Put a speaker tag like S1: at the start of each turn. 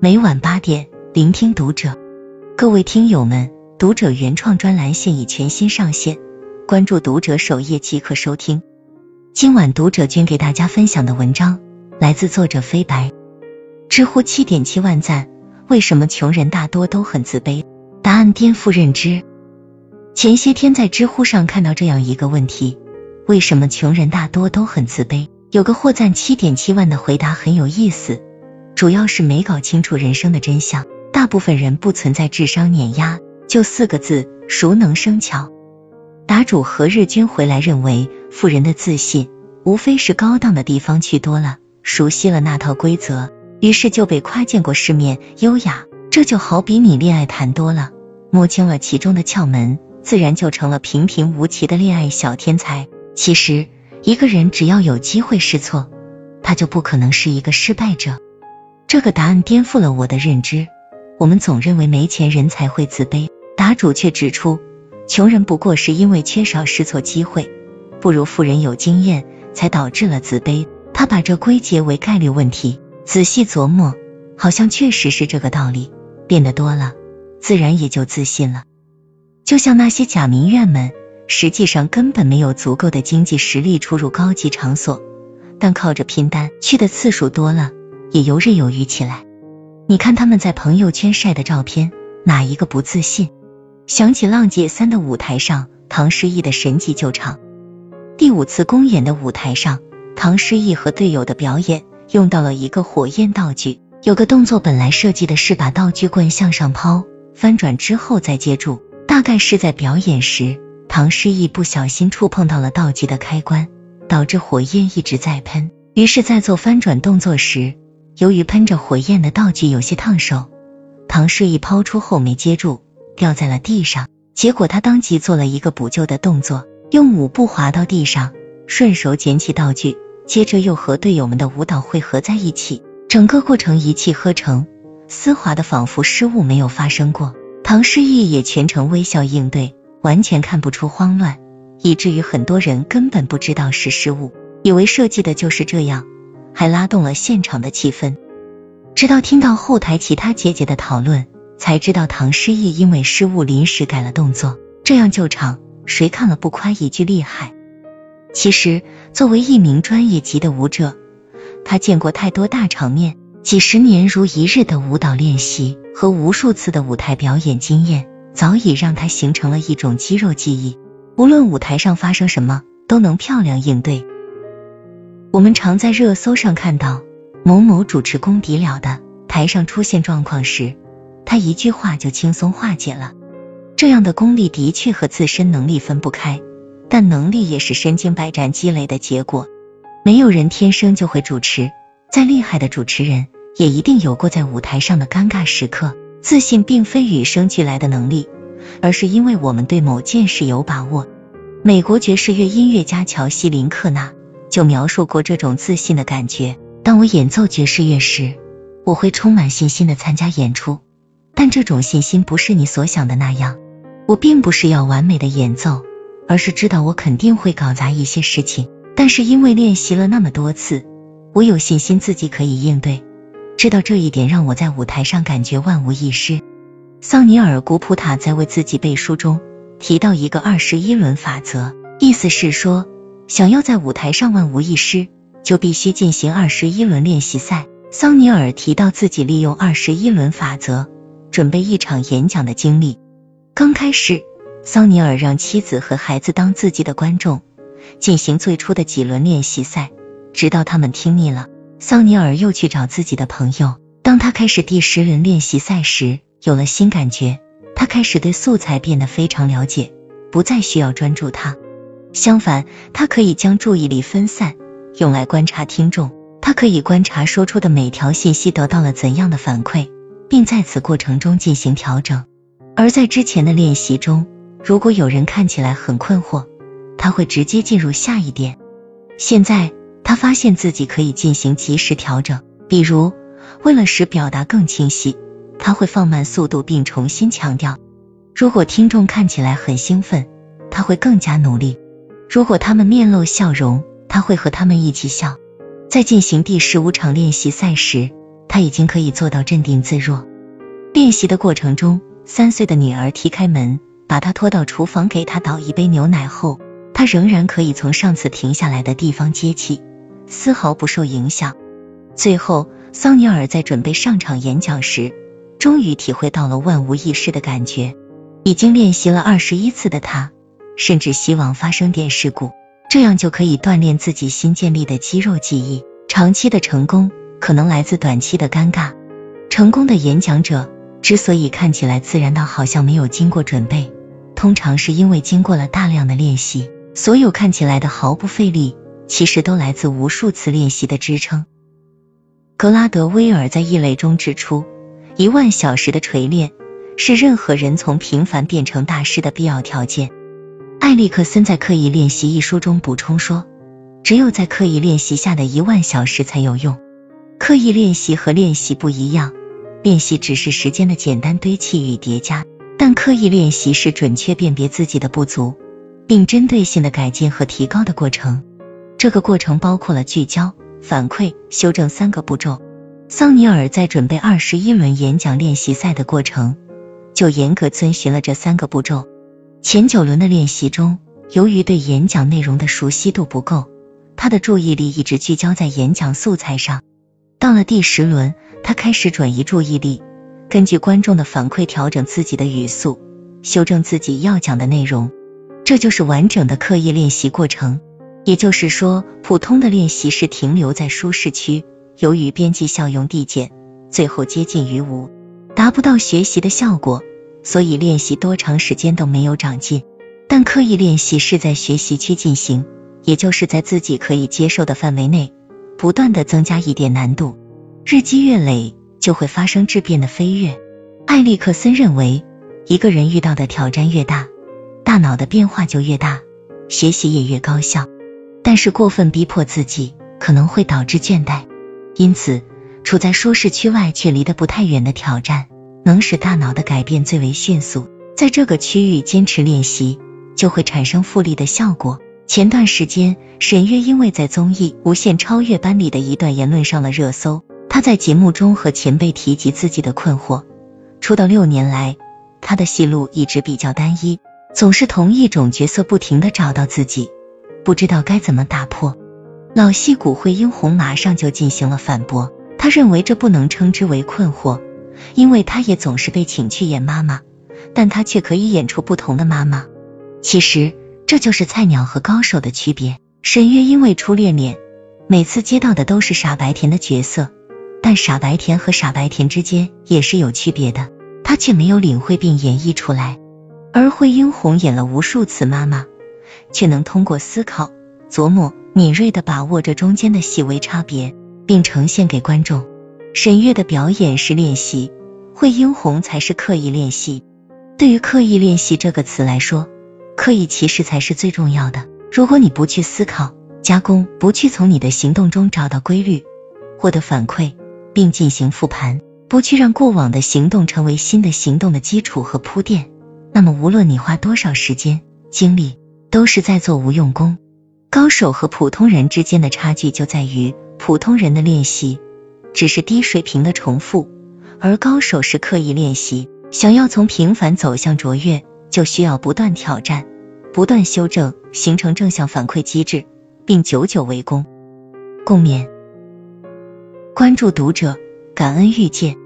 S1: 每晚八点，聆听读者。各位听友们，读者原创专栏现已全新上线，关注读者首页即可收听。今晚读者君给大家分享的文章来自作者飞白。知乎七点七万赞，为什么穷人大多都很自卑？答案颠覆认知。前些天在知乎上看到这样一个问题：为什么穷人大多都很自卑？有个获赞七点七万的回答很有意思。主要是没搞清楚人生的真相，大部分人不存在智商碾压，就四个字：熟能生巧。答主何日君回来认为，富人的自信无非是高档的地方去多了，熟悉了那套规则，于是就被夸见过世面优雅。这就好比你恋爱谈多了，摸清了其中的窍门，自然就成了平平无奇的恋爱小天才。其实，一个人只要有机会试错，他就不可能是一个失败者。这个答案颠覆了我的认知。我们总认为没钱人才会自卑，答主却指出，穷人不过是因为缺少试错机会，不如富人有经验，才导致了自卑。他把这归结为概率问题。仔细琢磨，好像确实是这个道理。变得多了，自然也就自信了。就像那些假名怨们，实际上根本没有足够的经济实力出入高级场所，但靠着拼单去的次数多了。也游刃有余起来。你看他们在朋友圈晒的照片，哪一个不自信？想起《浪姐三》的舞台上，唐诗逸的神级救场。第五次公演的舞台上，唐诗逸和队友的表演用到了一个火焰道具。有个动作本来设计的是把道具棍向上抛，翻转之后再接住。大概是在表演时，唐诗逸不小心触碰到了道具的开关，导致火焰一直在喷。于是，在做翻转动作时，由于喷着火焰的道具有些烫手，唐诗逸抛出后没接住，掉在了地上。结果他当即做了一个补救的动作，用舞步滑到地上，顺手捡起道具，接着又和队友们的舞蹈汇合在一起。整个过程一气呵成，丝滑的仿佛失误没有发生过。唐诗逸也全程微笑应对，完全看不出慌乱，以至于很多人根本不知道是失误，以为设计的就是这样。还拉动了现场的气氛，直到听到后台其他姐姐的讨论，才知道唐诗逸因为失误临时改了动作，这样救场，谁看了不夸一句厉害？其实，作为一名专业级的舞者，他见过太多大场面，几十年如一日的舞蹈练习和无数次的舞台表演经验，早已让他形成了一种肌肉记忆，无论舞台上发生什么，都能漂亮应对。我们常在热搜上看到某某主持功底了的，台上出现状况时，他一句话就轻松化解了。这样的功力的确和自身能力分不开，但能力也是身经百战积累的结果。没有人天生就会主持，再厉害的主持人也一定有过在舞台上的尴尬时刻。自信并非与生俱来的能力，而是因为我们对某件事有把握。美国爵士乐音乐家乔西林克纳。就描述过这种自信的感觉。当我演奏爵士乐时，我会充满信心的参加演出，但这种信心不是你所想的那样。我并不是要完美的演奏，而是知道我肯定会搞砸一些事情。但是因为练习了那么多次，我有信心自己可以应对。知道这一点让我在舞台上感觉万无一失。桑尼尔·古普塔在为自己背书中提到一个二十一轮法则，意思是说。想要在舞台上万无一失，就必须进行二十一轮练习赛。桑尼尔提到自己利用二十一轮法则准备一场演讲的经历。刚开始，桑尼尔让妻子和孩子当自己的观众，进行最初的几轮练习赛，直到他们听腻了，桑尼尔又去找自己的朋友。当他开始第十轮练习赛时，有了新感觉，他开始对素材变得非常了解，不再需要专注他。相反，他可以将注意力分散，用来观察听众。他可以观察说出的每条信息得到了怎样的反馈，并在此过程中进行调整。而在之前的练习中，如果有人看起来很困惑，他会直接进入下一点。现在，他发现自己可以进行及时调整，比如为了使表达更清晰，他会放慢速度并重新强调。如果听众看起来很兴奋，他会更加努力。如果他们面露笑容，他会和他们一起笑。在进行第十五场练习赛时，他已经可以做到镇定自若。练习的过程中，三岁的女儿踢开门，把他拖到厨房给他倒一杯牛奶后，他仍然可以从上次停下来的地方接起，丝毫不受影响。最后，桑尼尔在准备上场演讲时，终于体会到了万无一失的感觉。已经练习了二十一次的他，甚至希望发生点事故，这样就可以锻炼自己新建立的肌肉记忆。长期的成功可能来自短期的尴尬。成功的演讲者之所以看起来自然到好像没有经过准备，通常是因为经过了大量的练习。所有看起来的毫不费力，其实都来自无数次练习的支撑。格拉德威尔在《异类》中指出，一万小时的锤炼是任何人从平凡变成大师的必要条件。艾利克森在《刻意练习》一书中补充说，只有在刻意练习下的一万小时才有用。刻意练习和练习不一样，练习只是时间的简单堆砌与叠加，但刻意练习是准确辨别自己的不足，并针对性的改进和提高的过程。这个过程包括了聚焦。反馈、修正三个步骤。桑尼尔在准备二十一轮演讲练习赛的过程，就严格遵循了这三个步骤。前九轮的练习中，由于对演讲内容的熟悉度不够，他的注意力一直聚焦在演讲素材上。到了第十轮，他开始转移注意力，根据观众的反馈调整自己的语速，修正自己要讲的内容。这就是完整的刻意练习过程。也就是说，普通的练习是停留在舒适区，由于边际效用递减，最后接近于无，达不到学习的效果，所以练习多长时间都没有长进。但刻意练习是在学习区进行，也就是在自己可以接受的范围内，不断的增加一点难度，日积月累就会发生质变的飞跃。艾利克森认为，一个人遇到的挑战越大，大脑的变化就越大，学习也越高效。但是过分逼迫自己可能会导致倦怠，因此处在舒适区外却离得不太远的挑战，能使大脑的改变最为迅速。在这个区域坚持练习，就会产生复利的效果。前段时间，沈月因为在综艺《无限超越班》里的一段言论上了热搜。她在节目中和前辈提及自己的困惑：出道六年来，她的戏路一直比较单一，总是同一种角色不停的找到自己。不知道该怎么打破。老戏骨惠英红马上就进行了反驳，他认为这不能称之为困惑，因为他也总是被请去演妈妈，但他却可以演出不同的妈妈。其实这就是菜鸟和高手的区别。沈月因为初恋脸，每次接到的都是傻白甜的角色，但傻白甜和傻白甜之间也是有区别的，他却没有领会并演绎出来。而惠英红演了无数次妈妈。却能通过思考、琢磨，敏锐的把握这中间的细微差别，并呈现给观众。沈月的表演是练习，惠英红才是刻意练习。对于刻意练习这个词来说，刻意其实才是最重要的。如果你不去思考、加工，不去从你的行动中找到规律，获得反馈，并进行复盘，不去让过往的行动成为新的行动的基础和铺垫，那么无论你花多少时间、精力，都是在做无用功。高手和普通人之间的差距就在于，普通人的练习只是低水平的重复，而高手是刻意练习。想要从平凡走向卓越，就需要不断挑战、不断修正，形成正向反馈机制，并久久为功。共勉。关注读者，感恩遇见。